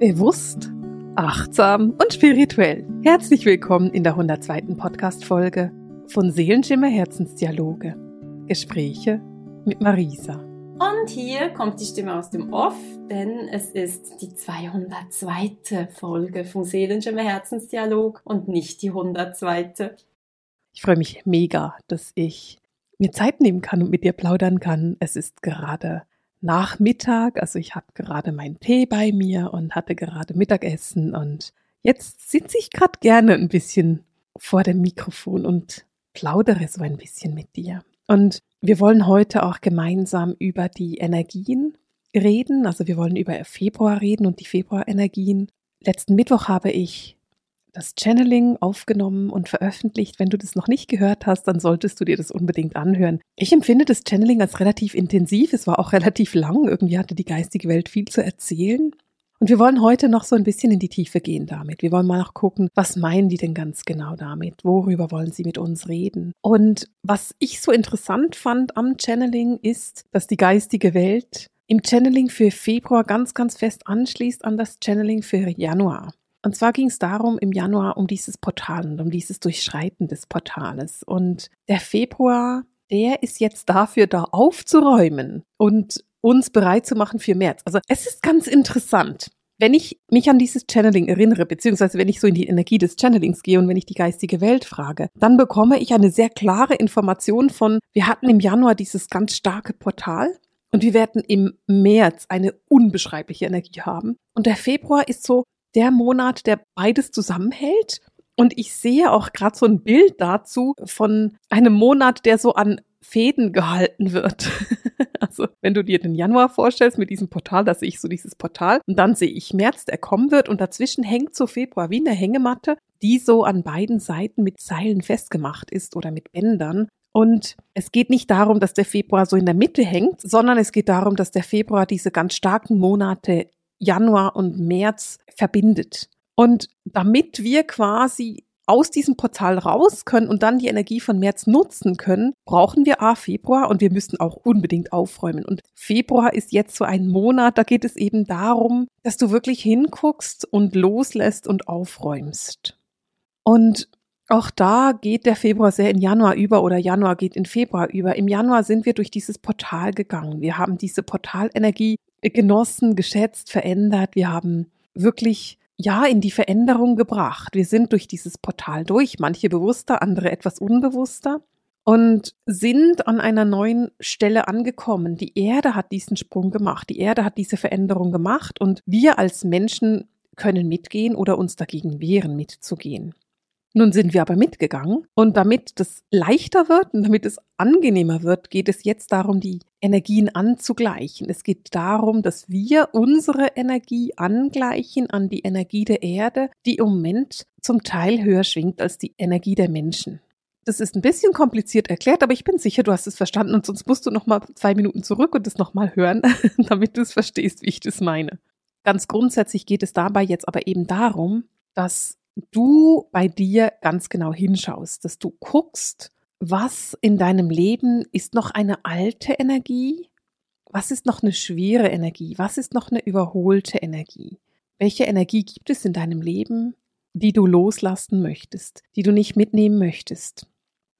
Bewusst, achtsam und spirituell. Herzlich willkommen in der 102. Podcast-Folge von Seelenschimmer Herzensdialoge. Gespräche mit Marisa. Und hier kommt die Stimme aus dem Off, denn es ist die 202. Folge vom Seelenschimmer Herzensdialog und nicht die 102. Ich freue mich mega, dass ich mir Zeit nehmen kann und mit dir plaudern kann. Es ist gerade Nachmittag, also ich habe gerade meinen Tee bei mir und hatte gerade Mittagessen und jetzt sitze ich gerade gerne ein bisschen vor dem Mikrofon und plaudere so ein bisschen mit dir. Und wir wollen heute auch gemeinsam über die Energien reden, also wir wollen über Februar reden und die Februarenergien. Letzten Mittwoch habe ich das Channeling aufgenommen und veröffentlicht. Wenn du das noch nicht gehört hast, dann solltest du dir das unbedingt anhören. Ich empfinde das Channeling als relativ intensiv. Es war auch relativ lang. Irgendwie hatte die geistige Welt viel zu erzählen. Und wir wollen heute noch so ein bisschen in die Tiefe gehen damit. Wir wollen mal noch gucken, was meinen die denn ganz genau damit? Worüber wollen sie mit uns reden? Und was ich so interessant fand am Channeling ist, dass die geistige Welt im Channeling für Februar ganz, ganz fest anschließt an das Channeling für Januar. Und zwar ging es darum im Januar um dieses Portal und um dieses Durchschreiten des Portales. Und der Februar, der ist jetzt dafür da aufzuräumen und uns bereit zu machen für März. Also es ist ganz interessant. Wenn ich mich an dieses Channeling erinnere, beziehungsweise wenn ich so in die Energie des Channelings gehe und wenn ich die geistige Welt frage, dann bekomme ich eine sehr klare Information von, wir hatten im Januar dieses ganz starke Portal und wir werden im März eine unbeschreibliche Energie haben. Und der Februar ist so der Monat, der beides zusammenhält. Und ich sehe auch gerade so ein Bild dazu von einem Monat, der so an Fäden gehalten wird. also wenn du dir den Januar vorstellst mit diesem Portal, da sehe ich so dieses Portal und dann sehe ich März, der kommen wird und dazwischen hängt so Februar wie eine Hängematte, die so an beiden Seiten mit Seilen festgemacht ist oder mit Bändern. Und es geht nicht darum, dass der Februar so in der Mitte hängt, sondern es geht darum, dass der Februar diese ganz starken Monate Januar und März verbindet. Und damit wir quasi aus diesem Portal raus können und dann die Energie von März nutzen können, brauchen wir A Februar und wir müssen auch unbedingt aufräumen. Und Februar ist jetzt so ein Monat, da geht es eben darum, dass du wirklich hinguckst und loslässt und aufräumst. Und auch da geht der Februar sehr in Januar über oder Januar geht in Februar über. Im Januar sind wir durch dieses Portal gegangen. Wir haben diese Portalenergie genossen, geschätzt, verändert. Wir haben wirklich ja in die Veränderung gebracht. Wir sind durch dieses Portal durch, manche bewusster, andere etwas unbewusster und sind an einer neuen Stelle angekommen. Die Erde hat diesen Sprung gemacht. Die Erde hat diese Veränderung gemacht und wir als Menschen können mitgehen oder uns dagegen wehren, mitzugehen. Nun sind wir aber mitgegangen und damit das leichter wird und damit es angenehmer wird, geht es jetzt darum, die Energien anzugleichen. Es geht darum, dass wir unsere Energie angleichen an die Energie der Erde, die im Moment zum Teil höher schwingt als die Energie der Menschen. Das ist ein bisschen kompliziert erklärt, aber ich bin sicher, du hast es verstanden und sonst musst du noch mal zwei Minuten zurück und das noch mal hören, damit du es verstehst, wie ich das meine. Ganz grundsätzlich geht es dabei jetzt aber eben darum, dass du bei dir ganz genau hinschaust, dass du guckst, was in deinem Leben ist noch eine alte Energie, was ist noch eine schwere Energie, was ist noch eine überholte Energie, welche Energie gibt es in deinem Leben, die du loslassen möchtest, die du nicht mitnehmen möchtest.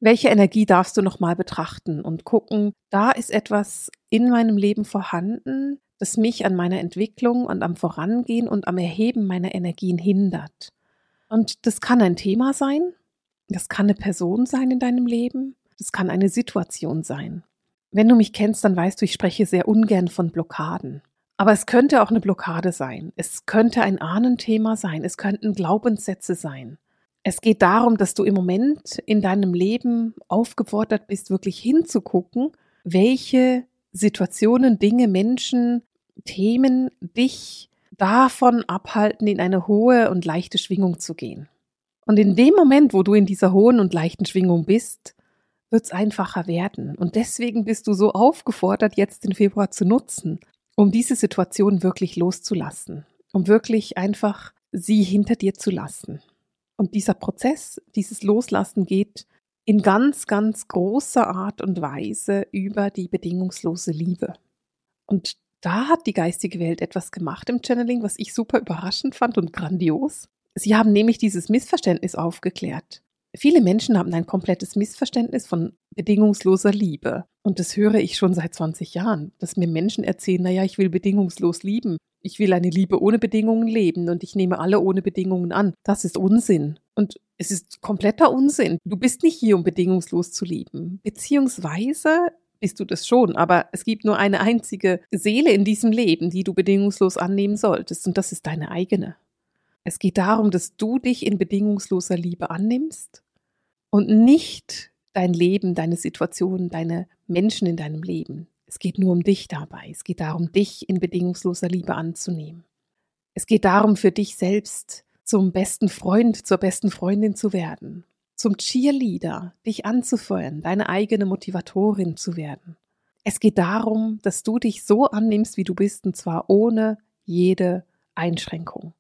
Welche Energie darfst du nochmal betrachten und gucken, da ist etwas in meinem Leben vorhanden, das mich an meiner Entwicklung und am Vorangehen und am Erheben meiner Energien hindert. Und das kann ein Thema sein, das kann eine Person sein in deinem Leben, das kann eine Situation sein. Wenn du mich kennst, dann weißt du, ich spreche sehr ungern von Blockaden. Aber es könnte auch eine Blockade sein. Es könnte ein Ahnenthema sein. Es könnten Glaubenssätze sein. Es geht darum, dass du im Moment in deinem Leben aufgefordert bist, wirklich hinzugucken, welche Situationen, Dinge, Menschen, Themen dich davon abhalten, in eine hohe und leichte Schwingung zu gehen. Und in dem Moment, wo du in dieser hohen und leichten Schwingung bist, wird es einfacher werden. Und deswegen bist du so aufgefordert, jetzt den Februar zu nutzen, um diese Situation wirklich loszulassen, um wirklich einfach sie hinter dir zu lassen. Und dieser Prozess, dieses Loslassen geht in ganz, ganz großer Art und Weise über die bedingungslose Liebe. Und Da hat die geistige Welt etwas gemacht im Channeling, was ich super überraschend fand und grandios. Sie haben nämlich dieses Missverständnis aufgeklärt. Viele Menschen haben ein komplettes Missverständnis von bedingungsloser Liebe. Und das höre ich schon seit 20 Jahren, dass mir Menschen erzählen, naja, ich will bedingungslos lieben. Ich will eine Liebe ohne Bedingungen leben und ich nehme alle ohne Bedingungen an. Das ist Unsinn. Und es ist kompletter Unsinn. Du bist nicht hier, um bedingungslos zu lieben. Beziehungsweise bist du das schon, aber es gibt nur eine einzige Seele in diesem Leben, die du bedingungslos annehmen solltest, und das ist deine eigene. Es geht darum, dass du dich in bedingungsloser Liebe annimmst und nicht dein Leben, deine Situation, deine Menschen in deinem Leben. Es geht nur um dich dabei. Es geht darum, dich in bedingungsloser Liebe anzunehmen. Es geht darum, für dich selbst zum besten Freund, zur besten Freundin zu werden zum Cheerleader, dich anzufeuern, deine eigene Motivatorin zu werden. Es geht darum, dass du dich so annimmst, wie du bist, und zwar ohne jede Einschränkung.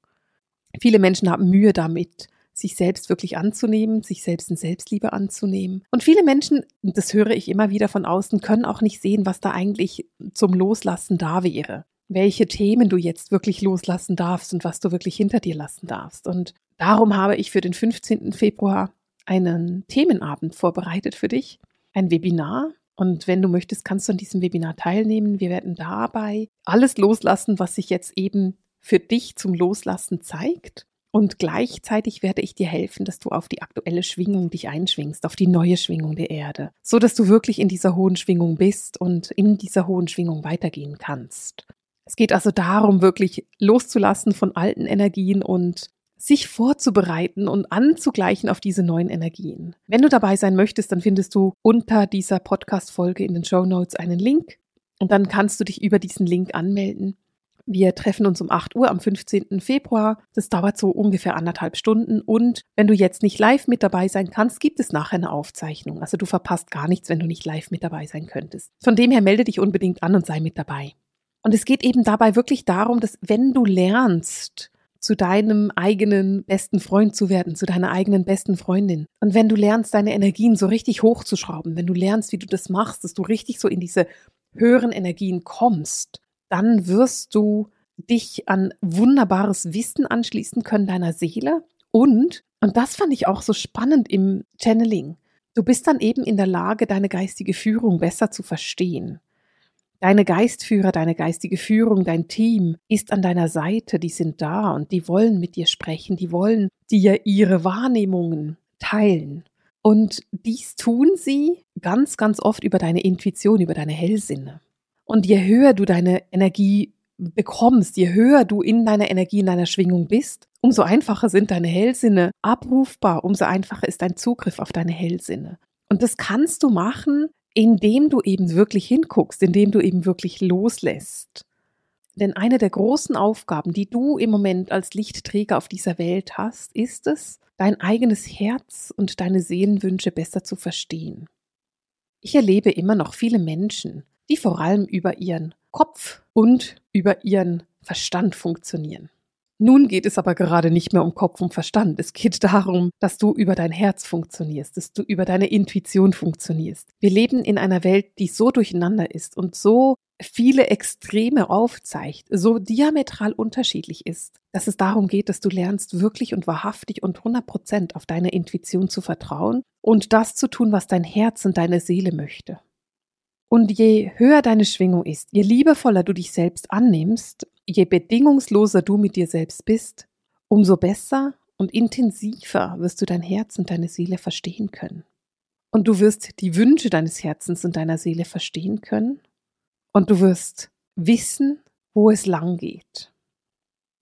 Viele Menschen haben Mühe damit, sich selbst wirklich anzunehmen, sich selbst in Selbstliebe anzunehmen. Und viele Menschen, das höre ich immer wieder von außen, können auch nicht sehen, was da eigentlich zum Loslassen da wäre. Welche Themen du jetzt wirklich loslassen darfst und was du wirklich hinter dir lassen darfst. Und darum habe ich für den 15. Februar einen Themenabend vorbereitet für dich, ein Webinar. Und wenn du möchtest, kannst du an diesem Webinar teilnehmen. Wir werden dabei alles loslassen, was sich jetzt eben für dich zum Loslassen zeigt. Und gleichzeitig werde ich dir helfen, dass du auf die aktuelle Schwingung dich einschwingst, auf die neue Schwingung der Erde, so dass du wirklich in dieser hohen Schwingung bist und in dieser hohen Schwingung weitergehen kannst. Es geht also darum, wirklich loszulassen von alten Energien und sich vorzubereiten und anzugleichen auf diese neuen Energien. Wenn du dabei sein möchtest, dann findest du unter dieser Podcast-Folge in den Show Notes einen Link und dann kannst du dich über diesen Link anmelden. Wir treffen uns um 8 Uhr am 15. Februar. Das dauert so ungefähr anderthalb Stunden. Und wenn du jetzt nicht live mit dabei sein kannst, gibt es nachher eine Aufzeichnung. Also du verpasst gar nichts, wenn du nicht live mit dabei sein könntest. Von dem her melde dich unbedingt an und sei mit dabei. Und es geht eben dabei wirklich darum, dass wenn du lernst, zu deinem eigenen besten Freund zu werden, zu deiner eigenen besten Freundin. Und wenn du lernst, deine Energien so richtig hochzuschrauben, wenn du lernst, wie du das machst, dass du richtig so in diese höheren Energien kommst, dann wirst du dich an wunderbares Wissen anschließen können deiner Seele und, und das fand ich auch so spannend im Channeling, du bist dann eben in der Lage, deine geistige Führung besser zu verstehen. Deine Geistführer, deine geistige Führung, dein Team ist an deiner Seite, die sind da und die wollen mit dir sprechen, die wollen dir ihre Wahrnehmungen teilen. Und dies tun sie ganz, ganz oft über deine Intuition, über deine Hellsinne. Und je höher du deine Energie bekommst, je höher du in deiner Energie, in deiner Schwingung bist, umso einfacher sind deine Hellsinne abrufbar, umso einfacher ist dein Zugriff auf deine Hellsinne. Und das kannst du machen, indem du eben wirklich hinguckst, indem du eben wirklich loslässt. Denn eine der großen Aufgaben, die du im Moment als Lichtträger auf dieser Welt hast, ist es, dein eigenes Herz und deine Seelenwünsche besser zu verstehen. Ich erlebe immer noch viele Menschen, die vor allem über ihren Kopf und über ihren Verstand funktionieren. Nun geht es aber gerade nicht mehr um Kopf und Verstand. Es geht darum, dass du über dein Herz funktionierst, dass du über deine Intuition funktionierst. Wir leben in einer Welt, die so durcheinander ist und so viele Extreme aufzeigt, so diametral unterschiedlich ist, dass es darum geht, dass du lernst, wirklich und wahrhaftig und 100 Prozent auf deine Intuition zu vertrauen und das zu tun, was dein Herz und deine Seele möchte. Und je höher deine Schwingung ist, je liebevoller du dich selbst annimmst je bedingungsloser du mit dir selbst bist, umso besser und intensiver wirst du dein Herz und deine Seele verstehen können. Und du wirst die Wünsche deines Herzens und deiner Seele verstehen können. Und du wirst wissen, wo es lang geht.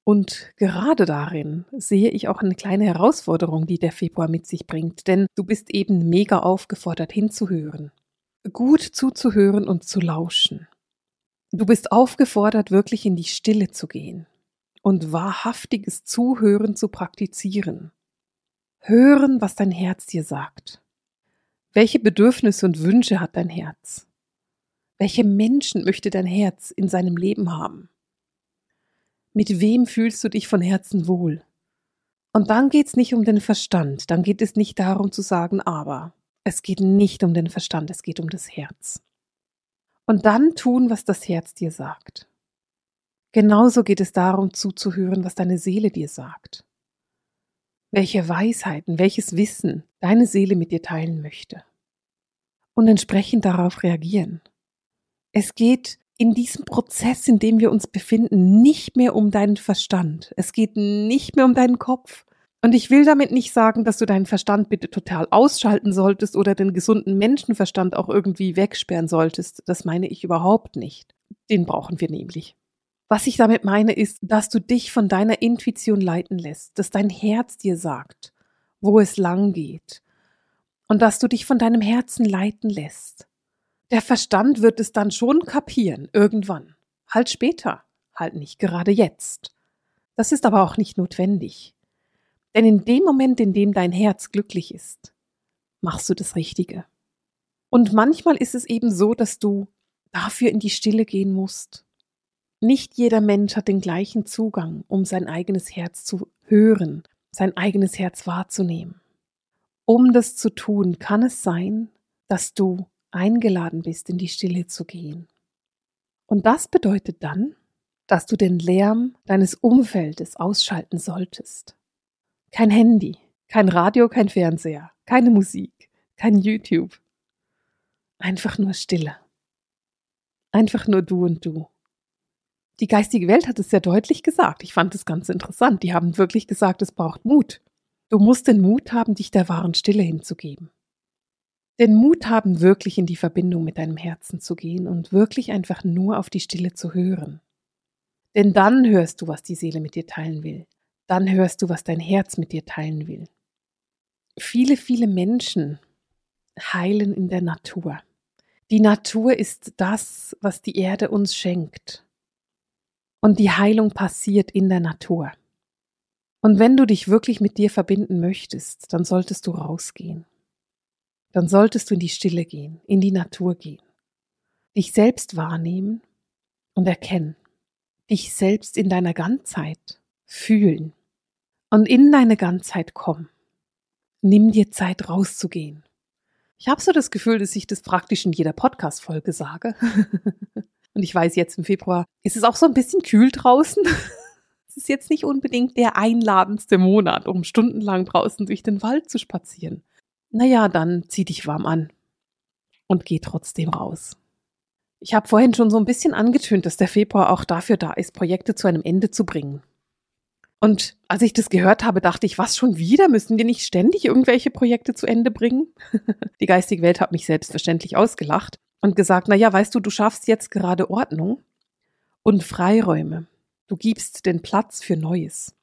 Und gerade darin sehe ich auch eine kleine Herausforderung, die der Februar mit sich bringt, denn du bist eben mega aufgefordert hinzuhören, gut zuzuhören und zu lauschen. Du bist aufgefordert, wirklich in die Stille zu gehen und wahrhaftiges Zuhören zu praktizieren. Hören, was dein Herz dir sagt. Welche Bedürfnisse und Wünsche hat dein Herz? Welche Menschen möchte dein Herz in seinem Leben haben? Mit wem fühlst du dich von Herzen wohl? Und dann geht es nicht um den Verstand, dann geht es nicht darum zu sagen, aber. Es geht nicht um den Verstand, es geht um das Herz. Und dann tun, was das Herz dir sagt. Genauso geht es darum zuzuhören, was deine Seele dir sagt. Welche Weisheiten, welches Wissen deine Seele mit dir teilen möchte. Und entsprechend darauf reagieren. Es geht in diesem Prozess, in dem wir uns befinden, nicht mehr um deinen Verstand. Es geht nicht mehr um deinen Kopf. Und ich will damit nicht sagen, dass du deinen Verstand bitte total ausschalten solltest oder den gesunden Menschenverstand auch irgendwie wegsperren solltest. Das meine ich überhaupt nicht. Den brauchen wir nämlich. Was ich damit meine, ist, dass du dich von deiner Intuition leiten lässt, dass dein Herz dir sagt, wo es lang geht. Und dass du dich von deinem Herzen leiten lässt. Der Verstand wird es dann schon kapieren, irgendwann. Halt später, halt nicht gerade jetzt. Das ist aber auch nicht notwendig. Denn in dem Moment, in dem dein Herz glücklich ist, machst du das Richtige. Und manchmal ist es eben so, dass du dafür in die Stille gehen musst. Nicht jeder Mensch hat den gleichen Zugang, um sein eigenes Herz zu hören, sein eigenes Herz wahrzunehmen. Um das zu tun, kann es sein, dass du eingeladen bist, in die Stille zu gehen. Und das bedeutet dann, dass du den Lärm deines Umfeldes ausschalten solltest. Kein Handy, kein Radio, kein Fernseher, keine Musik, kein YouTube. Einfach nur Stille. Einfach nur du und du. Die geistige Welt hat es sehr deutlich gesagt. Ich fand es ganz interessant. Die haben wirklich gesagt, es braucht Mut. Du musst den Mut haben, dich der wahren Stille hinzugeben den Mut haben, wirklich in die Verbindung mit deinem Herzen zu gehen und wirklich einfach nur auf die Stille zu hören. Denn dann hörst du, was die Seele mit dir teilen will. Dann hörst du, was dein Herz mit dir teilen will. Viele, viele Menschen heilen in der Natur. Die Natur ist das, was die Erde uns schenkt. Und die Heilung passiert in der Natur. Und wenn du dich wirklich mit dir verbinden möchtest, dann solltest du rausgehen dann solltest du in die Stille gehen, in die Natur gehen, dich selbst wahrnehmen und erkennen, dich selbst in deiner Ganzheit fühlen und in deine Ganzheit kommen. Nimm dir Zeit rauszugehen. Ich habe so das Gefühl, dass ich das praktisch in jeder Podcast-Folge sage. und ich weiß, jetzt im Februar ist es auch so ein bisschen kühl draußen. es ist jetzt nicht unbedingt der einladendste Monat, um stundenlang draußen durch den Wald zu spazieren. Naja, dann zieh dich warm an und geh trotzdem raus. Ich habe vorhin schon so ein bisschen angetönt, dass der Februar auch dafür da ist, Projekte zu einem Ende zu bringen. Und als ich das gehört habe, dachte ich, was schon wieder? Müssen wir nicht ständig irgendwelche Projekte zu Ende bringen? Die geistige Welt hat mich selbstverständlich ausgelacht und gesagt, na ja, weißt du, du schaffst jetzt gerade Ordnung und Freiräume. Du gibst den Platz für Neues.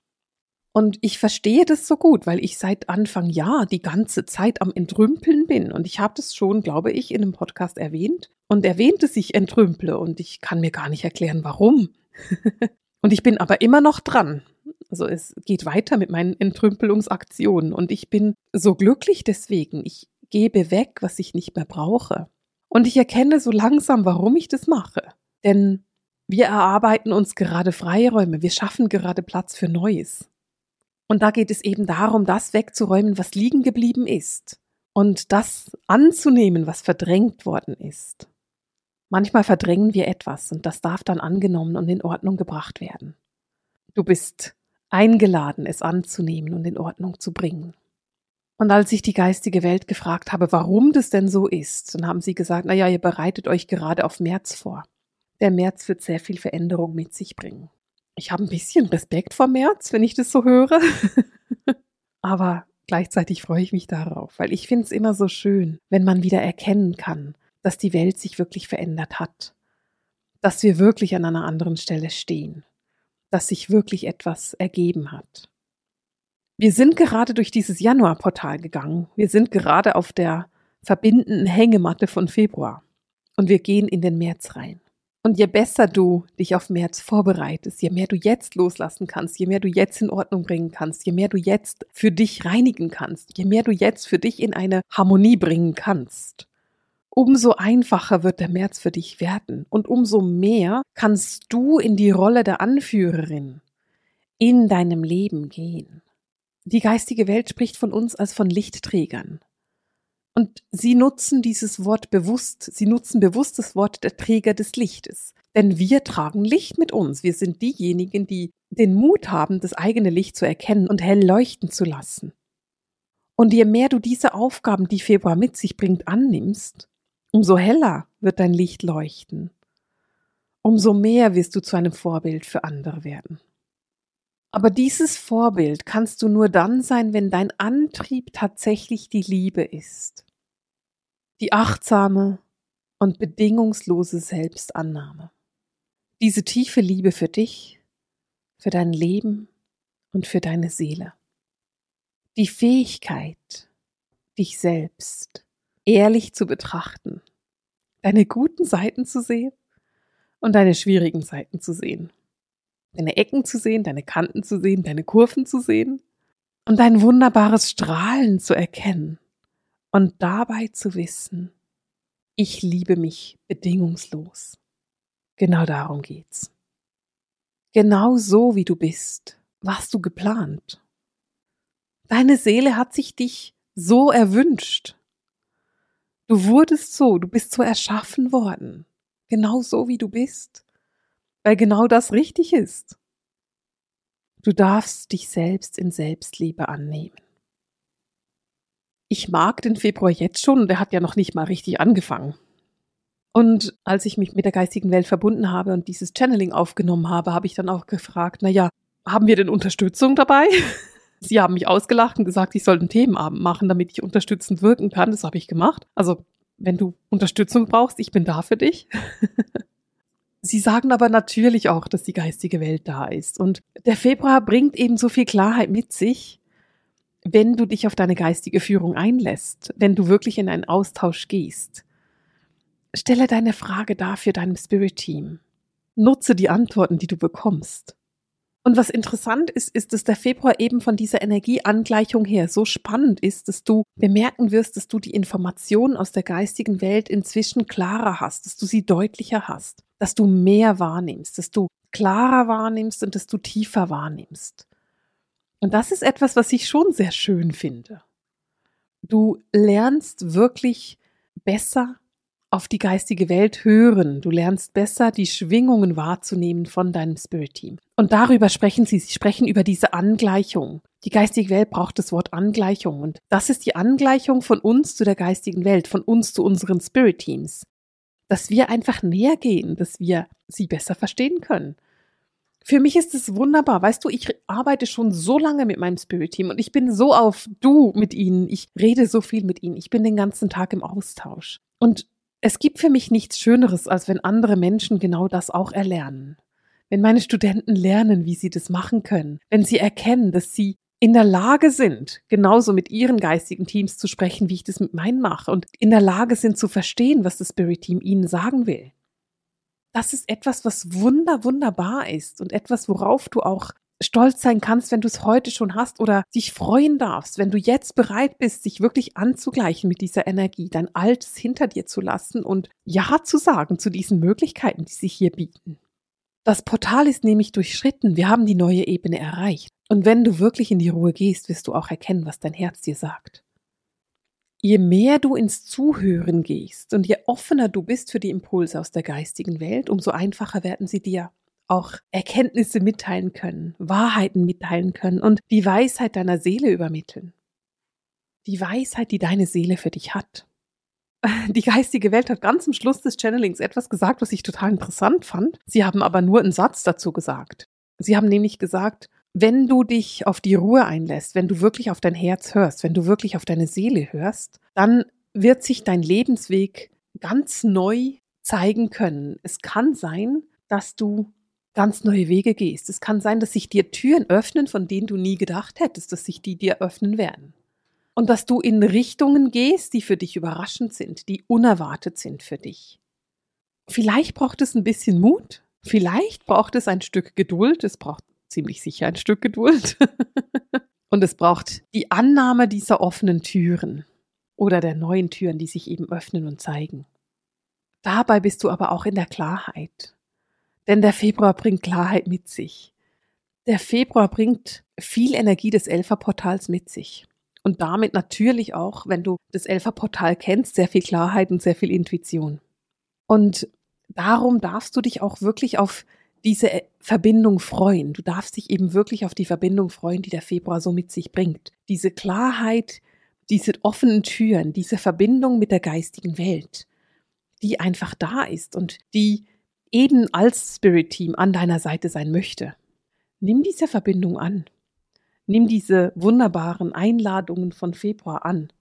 Und ich verstehe das so gut, weil ich seit Anfang Jahr die ganze Zeit am Entrümpeln bin. Und ich habe das schon, glaube ich, in einem Podcast erwähnt und erwähnt, dass ich entrümple. Und ich kann mir gar nicht erklären, warum. und ich bin aber immer noch dran. Also es geht weiter mit meinen Entrümpelungsaktionen. Und ich bin so glücklich deswegen. Ich gebe weg, was ich nicht mehr brauche. Und ich erkenne so langsam, warum ich das mache. Denn wir erarbeiten uns gerade Freiräume, wir schaffen gerade Platz für Neues. Und da geht es eben darum, das wegzuräumen, was liegen geblieben ist und das anzunehmen, was verdrängt worden ist. Manchmal verdrängen wir etwas und das darf dann angenommen und in Ordnung gebracht werden. Du bist eingeladen, es anzunehmen und in Ordnung zu bringen. Und als ich die geistige Welt gefragt habe, warum das denn so ist, dann haben sie gesagt, na ja, ihr bereitet euch gerade auf März vor. Der März wird sehr viel Veränderung mit sich bringen ich habe ein bisschen Respekt vor März, wenn ich das so höre. Aber gleichzeitig freue ich mich darauf, weil ich finde es immer so schön, wenn man wieder erkennen kann, dass die Welt sich wirklich verändert hat, dass wir wirklich an einer anderen Stelle stehen, dass sich wirklich etwas ergeben hat. Wir sind gerade durch dieses Januarportal gegangen. Wir sind gerade auf der verbindenden Hängematte von Februar und wir gehen in den März rein. Und je besser du dich auf März vorbereitest, je mehr du jetzt loslassen kannst, je mehr du jetzt in Ordnung bringen kannst, je mehr du jetzt für dich reinigen kannst, je mehr du jetzt für dich in eine Harmonie bringen kannst, umso einfacher wird der März für dich werden und umso mehr kannst du in die Rolle der Anführerin in deinem Leben gehen. Die geistige Welt spricht von uns als von Lichtträgern. Und sie nutzen dieses Wort bewusst, sie nutzen bewusst das Wort der Träger des Lichtes. Denn wir tragen Licht mit uns. Wir sind diejenigen, die den Mut haben, das eigene Licht zu erkennen und hell leuchten zu lassen. Und je mehr du diese Aufgaben, die Februar mit sich bringt, annimmst, umso heller wird dein Licht leuchten. Umso mehr wirst du zu einem Vorbild für andere werden. Aber dieses Vorbild kannst du nur dann sein, wenn dein Antrieb tatsächlich die Liebe ist. Die achtsame und bedingungslose Selbstannahme. Diese tiefe Liebe für dich, für dein Leben und für deine Seele. Die Fähigkeit, dich selbst ehrlich zu betrachten, deine guten Seiten zu sehen und deine schwierigen Seiten zu sehen deine Ecken zu sehen, deine Kanten zu sehen, deine Kurven zu sehen und dein wunderbares Strahlen zu erkennen und dabei zu wissen, ich liebe mich bedingungslos. Genau darum geht's. Genau so, wie du bist, warst du geplant. Deine Seele hat sich dich so erwünscht. Du wurdest so, du bist so erschaffen worden. Genau so, wie du bist weil genau das richtig ist. Du darfst dich selbst in Selbstliebe annehmen. Ich mag den Februar jetzt schon und er hat ja noch nicht mal richtig angefangen. Und als ich mich mit der geistigen Welt verbunden habe und dieses Channeling aufgenommen habe, habe ich dann auch gefragt, na ja, haben wir denn Unterstützung dabei? Sie haben mich ausgelacht und gesagt, ich soll einen Themenabend machen, damit ich unterstützend wirken kann. Das habe ich gemacht. Also, wenn du Unterstützung brauchst, ich bin da für dich. Sie sagen aber natürlich auch, dass die geistige Welt da ist. Und der Februar bringt eben so viel Klarheit mit sich, wenn du dich auf deine geistige Führung einlässt, wenn du wirklich in einen Austausch gehst. Stelle deine Frage dafür deinem Spirit-Team. Nutze die Antworten, die du bekommst. Und was interessant ist, ist, dass der Februar eben von dieser Energieangleichung her so spannend ist, dass du bemerken wirst, dass du die Informationen aus der geistigen Welt inzwischen klarer hast, dass du sie deutlicher hast, dass du mehr wahrnimmst, dass du klarer wahrnimmst und dass du tiefer wahrnimmst. Und das ist etwas, was ich schon sehr schön finde. Du lernst wirklich besser auf die geistige Welt hören. Du lernst besser die Schwingungen wahrzunehmen von deinem Spirit Team. Und darüber sprechen sie. Sie sprechen über diese Angleichung. Die geistige Welt braucht das Wort Angleichung. Und das ist die Angleichung von uns zu der geistigen Welt, von uns zu unseren Spirit Teams. Dass wir einfach näher gehen, dass wir sie besser verstehen können. Für mich ist es wunderbar. Weißt du, ich arbeite schon so lange mit meinem Spirit Team und ich bin so auf du mit ihnen. Ich rede so viel mit ihnen. Ich bin den ganzen Tag im Austausch. Und es gibt für mich nichts Schöneres, als wenn andere Menschen genau das auch erlernen. Wenn meine Studenten lernen, wie sie das machen können, wenn sie erkennen, dass sie in der Lage sind, genauso mit ihren geistigen Teams zu sprechen, wie ich das mit meinen mache und in der Lage sind zu verstehen, was das Spirit Team ihnen sagen will. Das ist etwas, was wunder, wunderbar ist und etwas, worauf du auch stolz sein kannst, wenn du es heute schon hast oder dich freuen darfst, wenn du jetzt bereit bist, sich wirklich anzugleichen mit dieser Energie, dein Altes hinter dir zu lassen und Ja zu sagen zu diesen Möglichkeiten, die sich hier bieten. Das Portal ist nämlich durchschritten, wir haben die neue Ebene erreicht. Und wenn du wirklich in die Ruhe gehst, wirst du auch erkennen, was dein Herz dir sagt. Je mehr du ins Zuhören gehst und je offener du bist für die Impulse aus der geistigen Welt, umso einfacher werden sie dir auch Erkenntnisse mitteilen können, Wahrheiten mitteilen können und die Weisheit deiner Seele übermitteln. Die Weisheit, die deine Seele für dich hat. Die geistige Welt hat ganz am Schluss des Channelings etwas gesagt, was ich total interessant fand. Sie haben aber nur einen Satz dazu gesagt. Sie haben nämlich gesagt, wenn du dich auf die Ruhe einlässt, wenn du wirklich auf dein Herz hörst, wenn du wirklich auf deine Seele hörst, dann wird sich dein Lebensweg ganz neu zeigen können. Es kann sein, dass du ganz neue Wege gehst. Es kann sein, dass sich dir Türen öffnen, von denen du nie gedacht hättest, dass sich die dir öffnen werden. Und dass du in Richtungen gehst, die für dich überraschend sind, die unerwartet sind für dich. Vielleicht braucht es ein bisschen Mut, vielleicht braucht es ein Stück Geduld, es braucht ziemlich sicher ein Stück Geduld. Und es braucht die Annahme dieser offenen Türen oder der neuen Türen, die sich eben öffnen und zeigen. Dabei bist du aber auch in der Klarheit. Denn der Februar bringt Klarheit mit sich. Der Februar bringt viel Energie des Elferportals mit sich. Und damit natürlich auch, wenn du das Elferportal kennst, sehr viel Klarheit und sehr viel Intuition. Und darum darfst du dich auch wirklich auf diese äh, Verbindung freuen. Du darfst dich eben wirklich auf die Verbindung freuen, die der Februar so mit sich bringt. Diese Klarheit, diese offenen Türen, diese Verbindung mit der geistigen Welt, die einfach da ist und die eben als Spirit Team an deiner Seite sein möchte. Nimm diese Verbindung an. Nimm diese wunderbaren Einladungen von Februar an.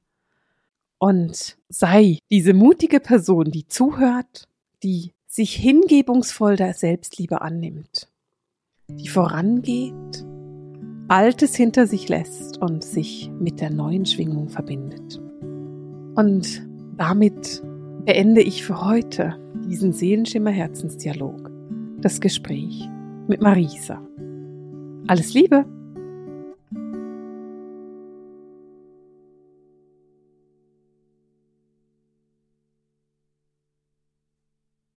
Und sei diese mutige Person, die zuhört, die sich hingebungsvoll der Selbstliebe annimmt, die vorangeht, Altes hinter sich lässt und sich mit der neuen Schwingung verbindet. Und damit beende ich für heute diesen Seelenschimmer Herzensdialog, das Gespräch mit Marisa. Alles Liebe!